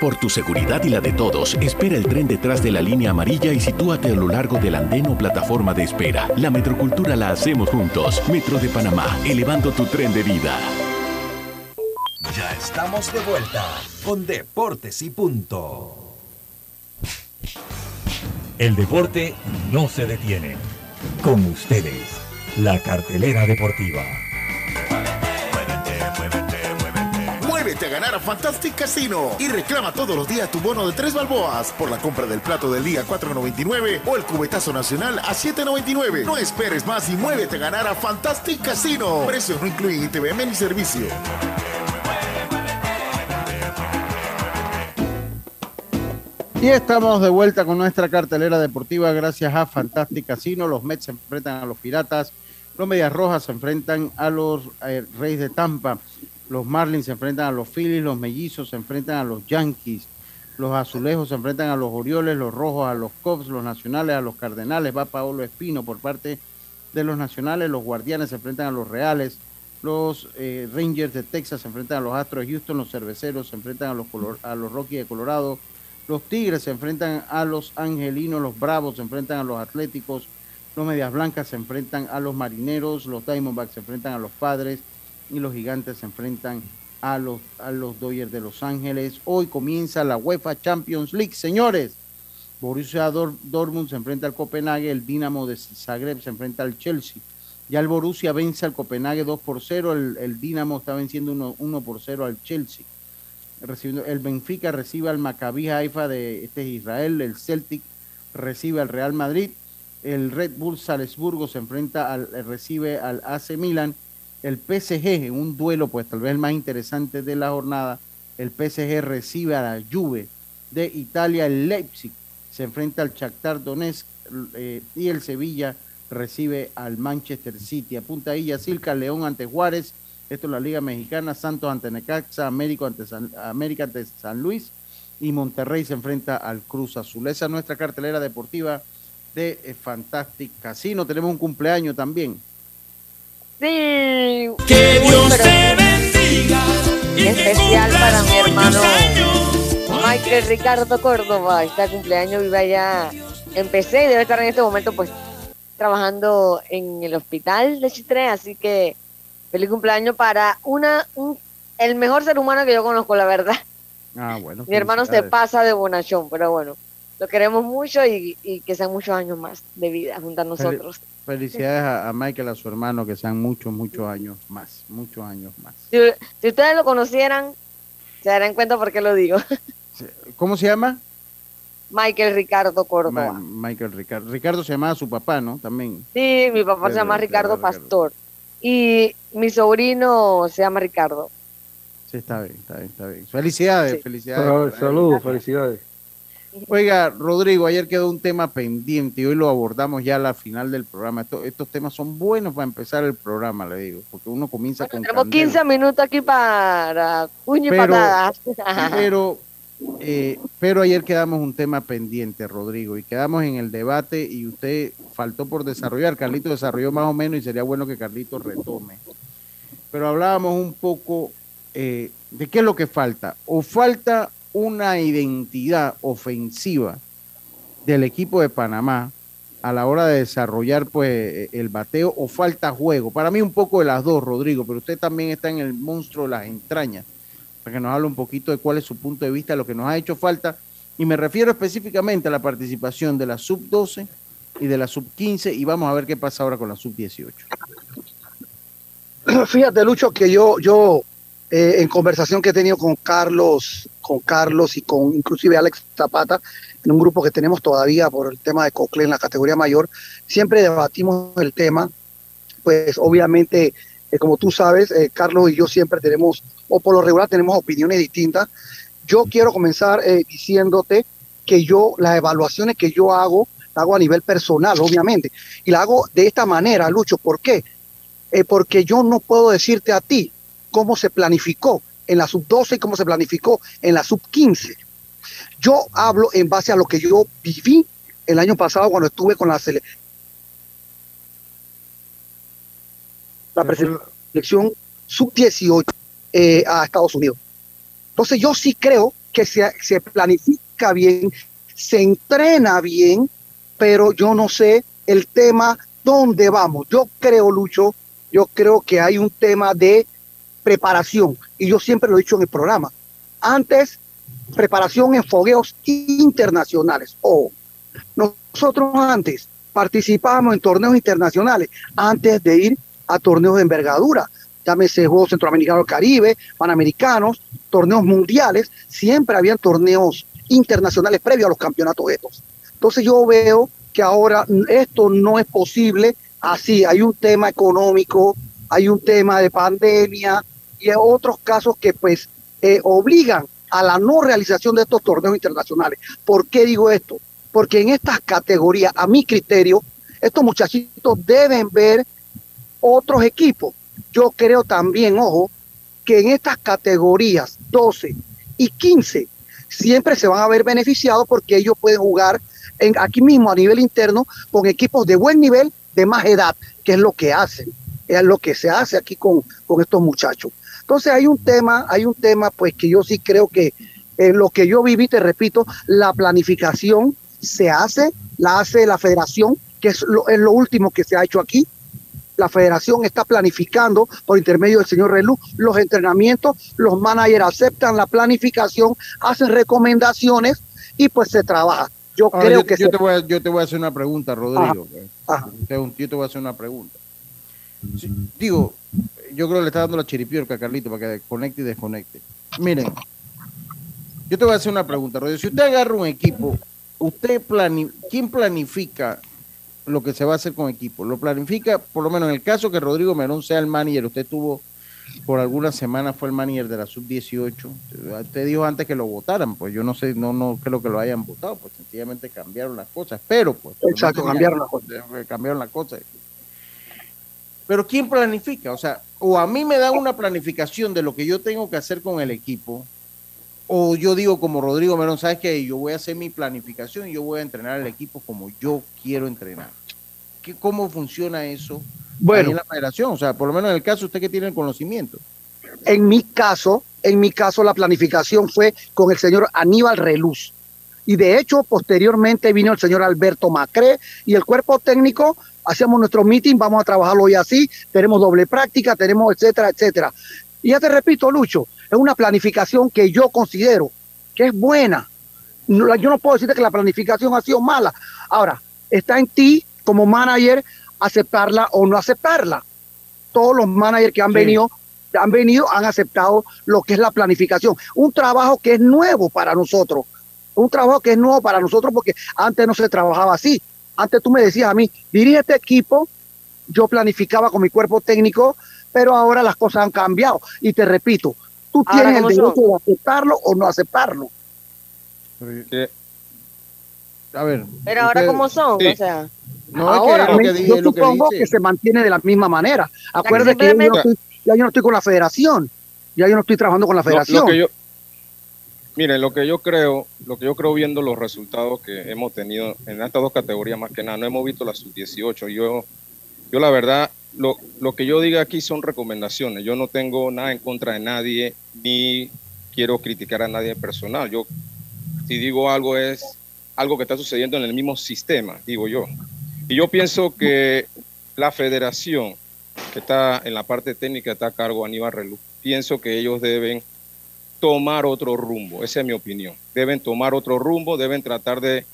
Por tu seguridad y la de todos, espera el tren detrás de la línea amarilla y sitúate a lo largo del andén o plataforma de espera. La metrocultura la hacemos juntos. Metro de Panamá, elevando tu tren de vida. Ya estamos de vuelta con Deportes y Punto. El deporte no se detiene. Con ustedes, la cartelera deportiva. Muévete a ganar a Fantastic Casino y reclama todos los días tu bono de tres balboas por la compra del plato del día 4.99 o el cubetazo nacional a 7.99. No esperes más y muévete a ganar a Fantastic Casino. Precios no incluyen ITVM ni servicio. Y estamos de vuelta con nuestra cartelera deportiva gracias a Fantastic Casino. Los Mets se enfrentan a los Piratas, los Medias Rojas se enfrentan a los eh, Reyes de Tampa, los Marlins se enfrentan a los Phillies, los Mellizos se enfrentan a los Yankees, los Azulejos se enfrentan a los Orioles, los Rojos a los Cubs, los Nacionales a los Cardenales, va Paolo Espino por parte de los Nacionales, los Guardianes se enfrentan a los Reales, los eh, Rangers de Texas se enfrentan a los Astros de Houston, los Cerveceros se enfrentan a los, Color- a los Rockies de Colorado, los Tigres se enfrentan a los Angelinos, los Bravos se enfrentan a los Atléticos, los Medias Blancas se enfrentan a los Marineros, los Diamondbacks se enfrentan a los Padres y los Gigantes se enfrentan a los, a los Dodgers de Los Ángeles. Hoy comienza la UEFA Champions League, señores. Borussia Dor- Dortmund se enfrenta al Copenhague, el Dinamo de Zagreb se enfrenta al Chelsea. Ya el Borussia vence al Copenhague 2 por 0, el, el Dinamo está venciendo 1, 1 por 0 al Chelsea. Recibiendo, el Benfica recibe al Maccabi Haifa de este es Israel, el Celtic recibe al Real Madrid, el Red Bull Salzburgo se enfrenta al recibe al AC Milan, el PSG en un duelo pues tal vez el más interesante de la jornada, el PSG recibe a la Juve de Italia, el Leipzig se enfrenta al Shakhtar Donetsk eh, y el Sevilla recibe al Manchester City. Apunta ahí Yacilca León ante Juárez, esto es la Liga Mexicana, Santos ante Necaxa, América ante San, América ante San Luis y Monterrey se enfrenta al Cruz Azul. Esa es nuestra cartelera deportiva de eh, Fantastic Casino. Tenemos un cumpleaños también. Sí. Que Dios te bendiga Especial para mi hermano Michael Ricardo Córdoba. Está cumpleaños, vive allá en PC y debe estar en este momento pues trabajando en el hospital de Chitré, así que Feliz cumpleaños para una, un, el mejor ser humano que yo conozco, la verdad. Ah, bueno. Mi hermano se pasa de bonachón, pero bueno, lo queremos mucho y, y que sean muchos años más de vida junto a nosotros. Felicidades a, a, Michael, a su hermano, que sean muchos, muchos años más, muchos años más. Si, si ustedes lo conocieran, se darán cuenta por qué lo digo. ¿Cómo se llama? Michael Ricardo Córdoba. Ma Michael Ricardo. Ricardo se llamaba su papá, ¿no? También. Sí, mi papá se llama Ricardo Pastor. Y mi sobrino se llama Ricardo. Sí, está bien, está bien, está bien. Felicidades, sí. felicidades. Saludos, felicidades. Oiga, Rodrigo, ayer quedó un tema pendiente y hoy lo abordamos ya a la final del programa. Estos, estos temas son buenos para empezar el programa, le digo, porque uno comienza bueno, con. Tenemos candela. 15 minutos aquí para puño y Pero- patadas. (laughs) Pero, eh, pero ayer quedamos un tema pendiente, Rodrigo, y quedamos en el debate y usted faltó por desarrollar. Carlito desarrolló más o menos y sería bueno que Carlito retome. Pero hablábamos un poco eh, de qué es lo que falta. O falta una identidad ofensiva del equipo de Panamá a la hora de desarrollar pues el bateo o falta juego. Para mí un poco de las dos, Rodrigo, pero usted también está en el monstruo de las entrañas para que nos hable un poquito de cuál es su punto de vista, lo que nos ha hecho falta. Y me refiero específicamente a la participación de la sub-12 y de la sub-15 y vamos a ver qué pasa ahora con la sub-18. Fíjate, Lucho, que yo, yo eh, en conversación que he tenido con Carlos, con Carlos y con inclusive Alex Zapata, en un grupo que tenemos todavía por el tema de Cocle en la categoría mayor, siempre debatimos el tema, pues obviamente, eh, como tú sabes, eh, Carlos y yo siempre tenemos, o por lo regular tenemos opiniones distintas. Yo quiero comenzar eh, diciéndote que yo, las evaluaciones que yo hago, las hago a nivel personal, obviamente, y la hago de esta manera, Lucho, ¿por qué? Porque yo no puedo decirte a ti cómo se planificó en la sub-12 y cómo se planificó en la sub-15. Yo hablo en base a lo que yo viví el año pasado cuando estuve con la, sele la selección sub-18 eh, a Estados Unidos. Entonces yo sí creo que se, se planifica bien, se entrena bien, pero yo no sé el tema dónde vamos. Yo creo, Lucho, yo creo que hay un tema de preparación, y yo siempre lo he dicho en el programa. Antes, preparación en fogueos internacionales. O nosotros antes participábamos en torneos internacionales antes de ir a torneos de envergadura. Llámese Juegos Centroamericanos Caribe, Panamericanos, torneos mundiales, siempre habían torneos internacionales previos a los campeonatos estos. Entonces yo veo que ahora esto no es posible así. Hay un tema económico, hay un tema de pandemia y otros casos que pues eh, obligan a la no realización de estos torneos internacionales. ¿Por qué digo esto? Porque en estas categorías, a mi criterio, estos muchachitos deben ver otros equipos. Yo creo también, ojo, que en estas categorías 12 y 15 siempre se van a ver beneficiados porque ellos pueden jugar en, aquí mismo a nivel interno con equipos de buen nivel, de más edad, que es lo que hacen, es lo que se hace aquí con, con estos muchachos. Entonces hay un tema, hay un tema pues que yo sí creo que eh, lo que yo viví, te repito, la planificación se hace, la hace la federación, que es lo, es lo último que se ha hecho aquí. La federación está planificando por intermedio del señor Relú los entrenamientos, los managers aceptan la planificación, hacen recomendaciones y pues se trabaja. Yo Ahora, creo yo, que yo se- te voy a, yo te voy a hacer una pregunta, Rodrigo. Ajá. Usted- Yo te voy a hacer una pregunta. Sí, digo, yo creo que le está dando la chiripiorca a Carlito para que conecte y desconecte. Miren, yo te voy a hacer una pregunta. Si usted agarra un equipo, usted plani ¿quién planifica lo que se va a hacer con equipo? Lo planifica, por lo menos en el caso que Rodrigo Merón sea el manager, usted tuvo por algunas semanas fue el manager de la sub-18. Usted dijo antes que lo votaran, pues yo no sé, no, no creo que lo hayan votado, pues sencillamente cambiaron las cosas, pero pues. Exacto, no cambiaron las cosas. Cambiaron las cosas. Pero ¿quién planifica? O sea, o a mí me dan una planificación de lo que yo tengo que hacer con el equipo, o yo digo como Rodrigo Merón, ¿sabes qué? Yo voy a hacer mi planificación y yo voy a entrenar al equipo como yo quiero entrenar. ¿Qué, ¿Cómo funciona eso Bueno. en la federación? O sea, por lo menos en el caso usted que tiene el conocimiento. En mi caso, en mi caso la planificación fue con el señor Aníbal Reluz. Y de hecho, posteriormente vino el señor Alberto Macré y el cuerpo técnico hacíamos nuestro meeting, vamos a trabajarlo hoy así, tenemos doble práctica, tenemos etcétera, etcétera. Y ya te repito, Lucho, es una planificación que yo considero que es buena. No, yo no puedo decirte que la planificación ha sido mala. Ahora, está en ti como manager aceptarla o no aceptarla. Todos los managers que han venido han venido, han aceptado lo que es la planificación. Un trabajo que es nuevo para nosotros. Un trabajo que es nuevo para nosotros porque antes no se trabajaba así. Antes tú me decías a mí, dirige este equipo, yo planificaba con mi cuerpo técnico, pero ahora las cosas han cambiado. Y te repito, tú tienes el derecho de aceptarlo o no aceptarlo. A ver. Pero ahora, ¿cómo son? O sea. No, ahora, es que, lo que dije, yo supongo que, que, se mantiene de la misma manera. Acuérdate que, yo no estoy, ya yo no estoy con la federación, ya yo no estoy trabajando con la federación. Lo, yo, miren, lo que yo creo, lo que yo creo viendo los resultados que hemos tenido en estas dos categorías más que nada, no hemos visto la sub-18. Yo, yo la verdad, lo, lo que yo diga aquí son recomendaciones. Yo no tengo nada en contra de nadie, ni quiero criticar a nadie personal. Yo, si digo algo, es algo que está sucediendo en el mismo sistema, digo yo. Y yo pienso que la federación que está en la parte técnica, está a cargo Aníbal Relú. Pienso que ellos deben tomar otro rumbo, esa es mi opinión. Deben tomar otro rumbo, deben tratar de,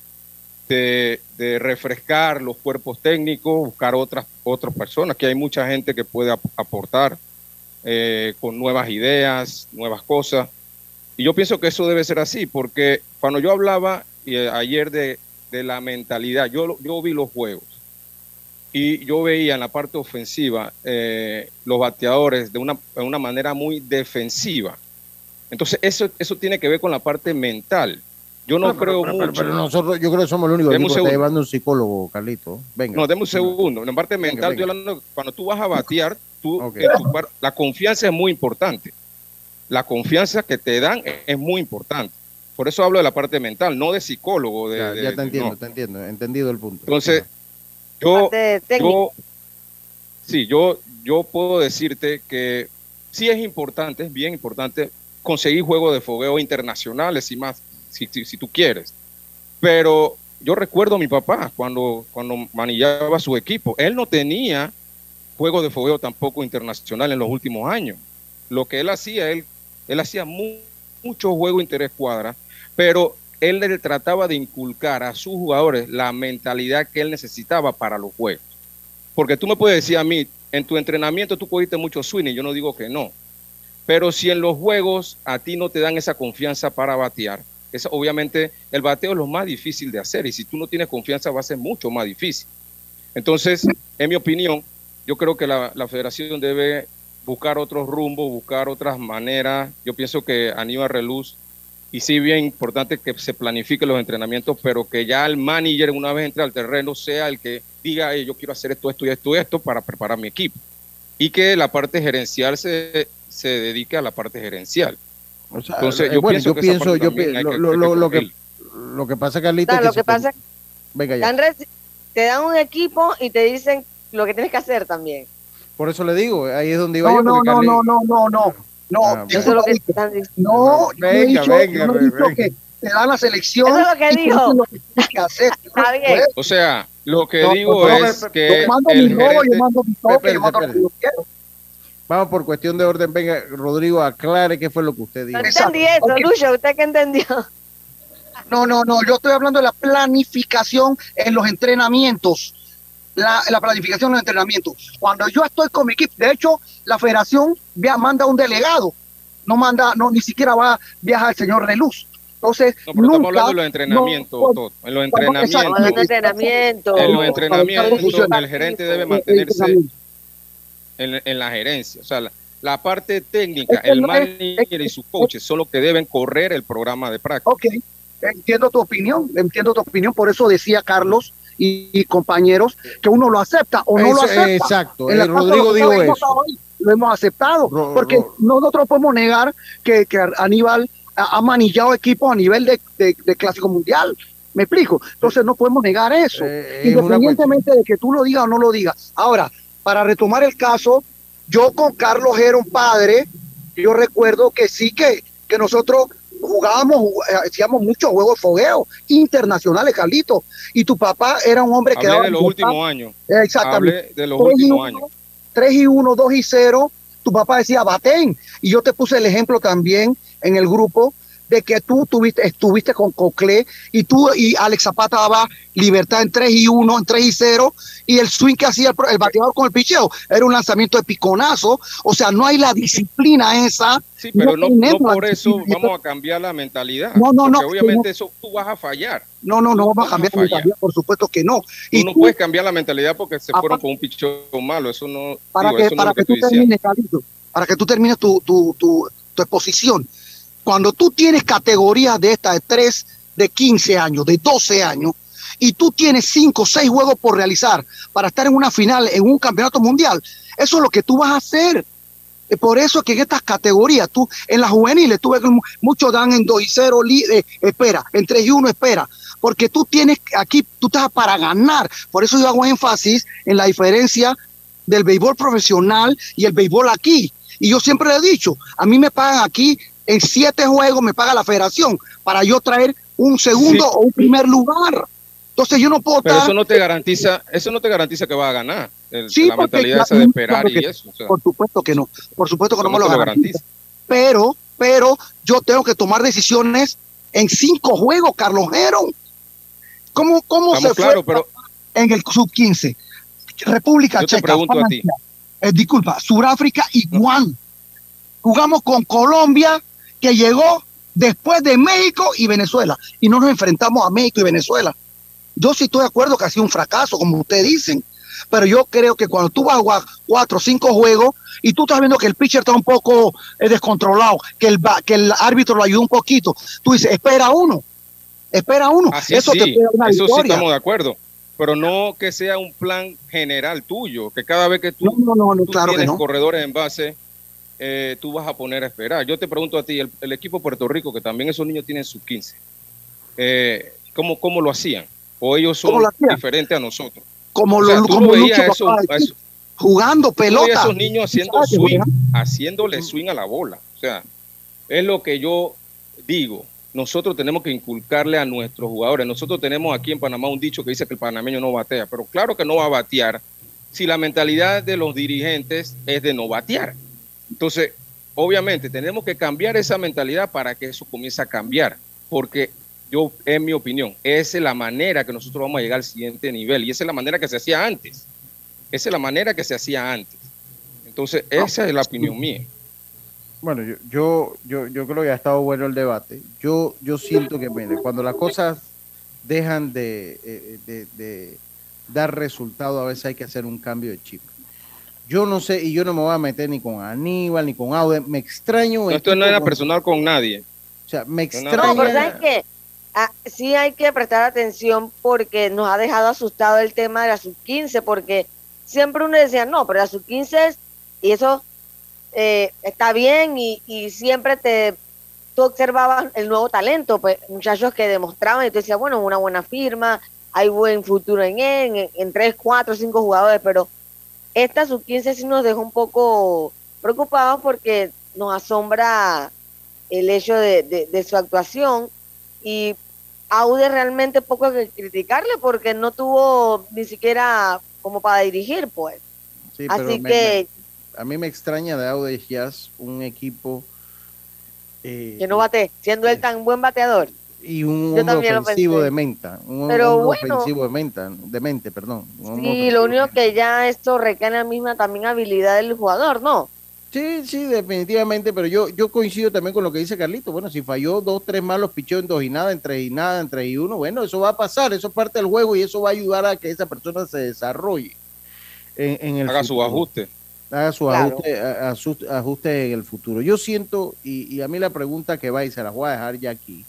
de, refrescar los cuerpos técnicos, buscar otras, otras personas, que hay mucha gente que puede aportar eh, con nuevas ideas, nuevas cosas. Y yo pienso que eso debe ser así, porque cuando yo hablaba eh, ayer de, de, la mentalidad, yo, yo vi los juegos y yo veía en la parte ofensiva eh, los bateadores de una, de una, manera muy defensiva. Entonces, eso, eso tiene que ver con la parte mental. Yo no, creo pero, mucho. Pero, nosotros, yo creo que somos los únicos que está llevando un psicólogo, Carlito. Venga. No, deme un segundo. En la parte mental, venga, venga. cuando tú vas a batear, tú, okay. tu, la confianza es muy importante. La confianza que te dan es muy importante. Por eso hablo de la parte mental, no de psicólogo. De, ya, te entiendo, no. te entiendo. Entendido el punto. Entonces, yo, yo, sí, yo, yo puedo decirte que sí es importante, es bien importante conseguir juegos de fogueo internacionales y más, si, si, si, tú quieres. Pero yo recuerdo a mi papá cuando, cuando manillaba su equipo. Él no tenía juegos de fogueo tampoco internacional en los últimos años. Lo que él hacía, él, él hacía mu mucho juego interescuadra, pero él le trataba de inculcar a sus jugadores la mentalidad que él necesitaba para los juegos. Porque tú me puedes decir a mí, en tu entrenamiento tú cogiste mucho swing y yo no digo que no. Pero si en los juegos a ti no te dan esa confianza para batear, es, obviamente el bateo es lo más difícil de hacer y si tú no tienes confianza va a ser mucho más difícil. Entonces, en mi opinión, yo creo que la, la federación debe buscar otros rumbos, buscar otras maneras. Yo pienso que Aníbal Reluz y sí bien importante que se planifiquen los entrenamientos, pero que ya el manager una vez entre al terreno sea el que diga, yo quiero hacer esto, esto y esto, esto para preparar mi equipo. Y que la parte gerencial se, se dedique a la parte gerencial. O sea, Entonces, yo bueno, pienso, yo que, pienso, yo pienso lo, lo, lo, lo, que, lo que pasa, Carlita, no, lo que, que pasa Venga ya. te dan un equipo y te dicen lo que tienes que hacer también. Por eso le digo, ahí es donde iba no, yo. No, no, no, no, no, no. No, ah, eso es lo que están diciendo. No, venga, he dicho, venga, no he dicho venga. que te dan la selección. Eso es lo que dijo. Lo que que hacer. (laughs) Está bien. O sea, lo que no, digo no, es que. Yo mando el mi robo, yo mando mi toque, yo mando lo que yo quiero. Vamos por cuestión de orden. Venga, Rodrigo, aclare qué fue lo que usted dijo. No entendí eso, okay. Lucho. ¿Usted qué entendió? No, no, no. Yo estoy hablando de la planificación en los entrenamientos. La, la, planificación de entrenamiento. Cuando yo estoy con mi equipo, de hecho, la federación via, manda un delegado, no manda, no ni siquiera va viaja el señor Reluz. Entonces, no, pero nunca, estamos hablando de los entrenamientos, no, todo. en los entrenamientos, en los entrenamientos, en los entrenamientos, el gerente debe mantenerse en, en la gerencia, o sea, la, la parte técnica, el manager y sus coaches son los que deben correr el programa de práctica. Ok, entiendo tu opinión, entiendo tu opinión, por eso decía Carlos y, y, compañeros que uno lo acepta o no eso, lo acepta. Exacto, el Rodrigo dijo eso. Hoy, lo hemos aceptado, ro, porque ro, nosotros podemos negar que, que Aníbal ha, ha, manillado equipos a nivel de, de, de, clásico mundial. Me explico. Entonces no podemos negar eso, eh, independientemente de que tú lo digas o no lo digas. Ahora, para retomar el caso, yo con Carlos Geron padre, yo recuerdo que sí que, que nosotros jugábamos, eh, hacíamos muchos juegos de fogueo internacionales, Carlito. Y tu papá era un hombre que Hablé daba de los últimos años. Exactamente. Hablé de los Tres y últimos uno, años. 3 y 1, 2 y 0, tu papá decía baten. Y yo te puse el ejemplo también en el grupo de que tú tuviste, estuviste con Cocle y tú y Alex Zapata daba libertad en 3 y 1, en 3 y 0, y el swing que hacía el, el bateador con el picheo era un lanzamiento de piconazo. O sea, no hay la disciplina esa. Sí, pero no, no por eso vamos a cambiar la mentalidad. No, no, no, obviamente no. eso tú vas a fallar. No, no, no vamos a cambiar la mentalidad, por supuesto que no. Tú Y no tú, puedes cambiar la mentalidad porque se fueron con un pichón malo. Eso no, para digo, que, eso no para que, que tú termines, Carlito, para que tú termines tu, tu, tu, tu exposición. Cuando tú tienes categorías de estas de 3, de 15 años, de 12 años, y tú tienes 5, 6 juegos por realizar para estar en una final, en un campeonato mundial, eso es lo que tú vas a hacer. Por eso es que en estas categorías, tú en las juveniles, tú ves que mu- muchos dan en 2 y 0, li- eh, espera, en 3 y 1, espera, porque tú tienes aquí, tú estás para ganar. Por eso yo hago énfasis en la diferencia del béisbol profesional y el béisbol aquí. Y yo siempre le he dicho, a mí me pagan aquí en siete juegos, me paga la federación para yo traer un segundo Sí. o un primer lugar. Entonces yo no puedo Pero estar... eso no te garantiza, eso no te garantiza que vas a ganar. El- Sí, la porque mentalidad esa claro, de esperar claro y eso. o sea, Por supuesto que no, por supuesto que no me lo te garantiza. Pero, pero yo tengo que tomar decisiones en cinco juegos, Carlos Heron. ¿Cómo, cómo Estamos se fue pero- en el sub-15? República Yo te Checa, pregunto a ti. Francia, eh, disculpa, Sudáfrica y Guam. Jugamos con Colombia, que llegó después de México y Venezuela. Y no nos enfrentamos a México y Venezuela. Yo sí estoy de acuerdo que ha sido un fracaso, como ustedes dicen. Pero yo creo que cuando tú vas a jugar cuatro o cinco juegos y tú estás viendo que el pitcher está un poco eh, descontrolado, que el, que el árbitro lo ayuda un poquito, tú dices, espera uno, espera uno. Así eso sí, te puede dar una eso sí estamos de acuerdo. Pero no que sea un plan general tuyo, que cada vez que tú, No, no, no, tú claro que tienes corredores en base, eh, tú vas a poner a esperar. Yo te pregunto a ti, el, el equipo de Puerto Rico, que también esos niños tienen sus 15, eh, ¿cómo, ¿cómo lo hacían? ¿O ellos ¿Cómo son diferentes a nosotros? Como, O sea, lo, como Lucho eso- eso- jugando pelota. esos niños haciendo ¿Sabes qué swing, haciéndole swing a la bola. O sea, es lo que yo digo. Nosotros tenemos que inculcarle a nuestros jugadores. Nosotros tenemos aquí en Panamá un dicho que dice que el panameño no batea, pero claro que no va a batear si la mentalidad de los dirigentes es de no batear. Entonces, obviamente, tenemos que cambiar esa mentalidad para que eso comience a cambiar, porque yo, en mi opinión, esa es la manera que nosotros vamos a llegar al siguiente nivel y esa es la manera que se hacía antes. Esa es la manera que se hacía antes. Entonces, esa es la opinión mía. Bueno, yo, yo, yo, yo creo que ha estado bueno el debate. Yo, yo siento que, mire, cuando las cosas dejan de, eh, de, de dar resultado, a veces hay que hacer un cambio de chip. Yo no sé, y yo no me voy a meter ni con Aníbal, ni con Aude. Me extraño. No, esto no era con- personal con nadie. O sea, me extraña. No, pero ¿sabes qué? Ah, sí hay que prestar atención porque nos ha dejado asustado el tema de la sub-15, porque siempre uno decía, no, pero la sub-15 es, y eso eh, está bien, y, y siempre te tú observabas el nuevo talento, pues muchachos que demostraban, y tú decías, bueno, una buena firma, hay buen futuro en él, en, en tres, cuatro, cinco jugadores, pero esta sub-15 sí nos dejó un poco preocupados porque nos asombra el hecho de, de- de su actuación y Aude realmente poco que criticarle porque no tuvo ni siquiera como para dirigir, pues. Sí, pero Así me- que, me- a mí me extraña de Aude Jazz un equipo eh, que no bate, siendo él tan buen bateador. Y un hombre ofensivo de menta. Un Pero hombre bueno. ofensivo de menta, de mente, perdón. Sí, lo único que ya esto recae en la misma también habilidad del jugador, ¿no? Sí, sí, definitivamente, pero yo, yo coincido también con lo que dice Carlito. Bueno, si falló dos, tres malos picheos en dos y nada, en tres y nada, en tres y uno, bueno, eso va a pasar, eso es parte del juego y eso va a ayudar a que esa persona se desarrolle en, en el Haga su futuro. ajuste. Haga su Claro. ajuste, a- a- su- ajuste en el futuro. Yo siento, y, y a mí la pregunta que va y se la voy a dejar ya aquí,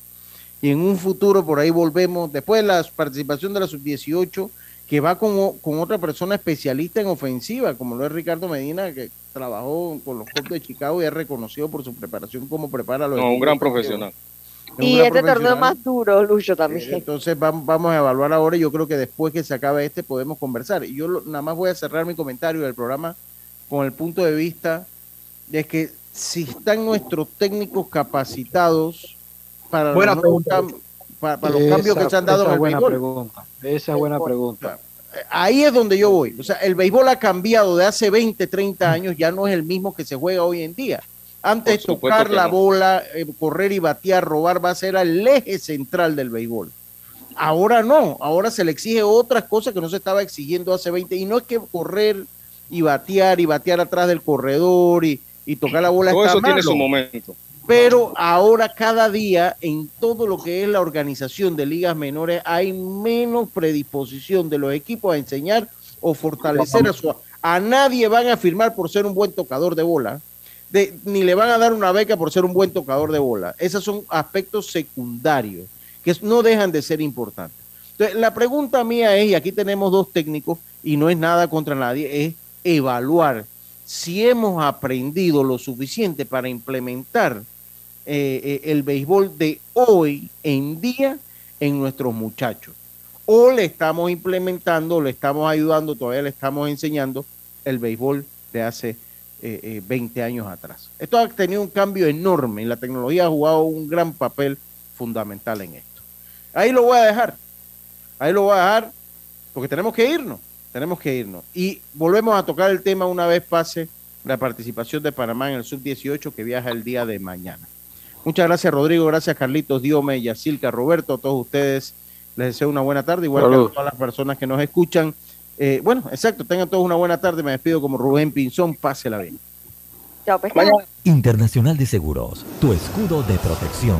y en un futuro por ahí volvemos, después de la participación de la sub-18, que va con, con otra persona especialista en ofensiva, como lo es Ricardo Medina, que trabajó con los Cubs de Chicago y es reconocido por su preparación como prepara a los No, un gran profesional. Es Y este torneo más duro, Lucho, también. Entonces vam- vamos a evaluar ahora y yo creo que después que se acabe este podemos conversar. Y yo lo- nada más voy a cerrar mi comentario del programa con el punto de vista de que si están nuestros técnicos capacitados para, los, para, los cambios que se han dado en el buena béisbol. Pregunta. Esa es buena pregunta. Ahí es donde yo voy. O sea, el béisbol ha cambiado de hace 20, 30 años, ya no es el mismo que se juega hoy en día. Antes tocar la no. bola, eh, correr y batear, robar, va a ser el eje central del béisbol. Ahora no, ahora se le exige otras cosas que no se estaba exigiendo hace 20. Y no es que correr y batear y batear atrás del corredor y, y tocar la bola. Todo está eso malo. tiene su momento. Pero ahora cada día en todo lo que es la organización de ligas menores hay menos predisposición de los equipos a enseñar o fortalecer a su... A nadie van a firmar por ser un buen tocador de bola, ni le van a dar una beca por ser un buen tocador de bola. Esos son aspectos secundarios que no dejan de ser importantes. Entonces, la pregunta mía es, y aquí tenemos dos técnicos y no es nada contra nadie, es evaluar si hemos aprendido lo suficiente para implementar eh, eh, el béisbol de hoy en día en nuestros muchachos. O le estamos implementando, le estamos ayudando, todavía le estamos enseñando el béisbol de hace eh, eh, 20 años atrás. Esto ha tenido un cambio enorme y la tecnología ha jugado un gran papel fundamental en esto. Ahí lo voy a dejar. Ahí lo voy a dejar porque tenemos que irnos. Tenemos que irnos. Y volvemos a tocar el tema una vez pase la participación de Panamá en el sub-18 que viaja el día de mañana. Muchas gracias, Rodrigo. Gracias, Carlitos, Diome, Yacilca, Roberto, a todos ustedes. Les deseo una buena tarde, igual Salud. que a todas las personas que nos escuchan. Eh, bueno, exacto, tengan todos una buena tarde. Me despido como Rubén Pinzón. Pásela bien. Chao, pues. Internacional de Seguros, tu escudo de protección.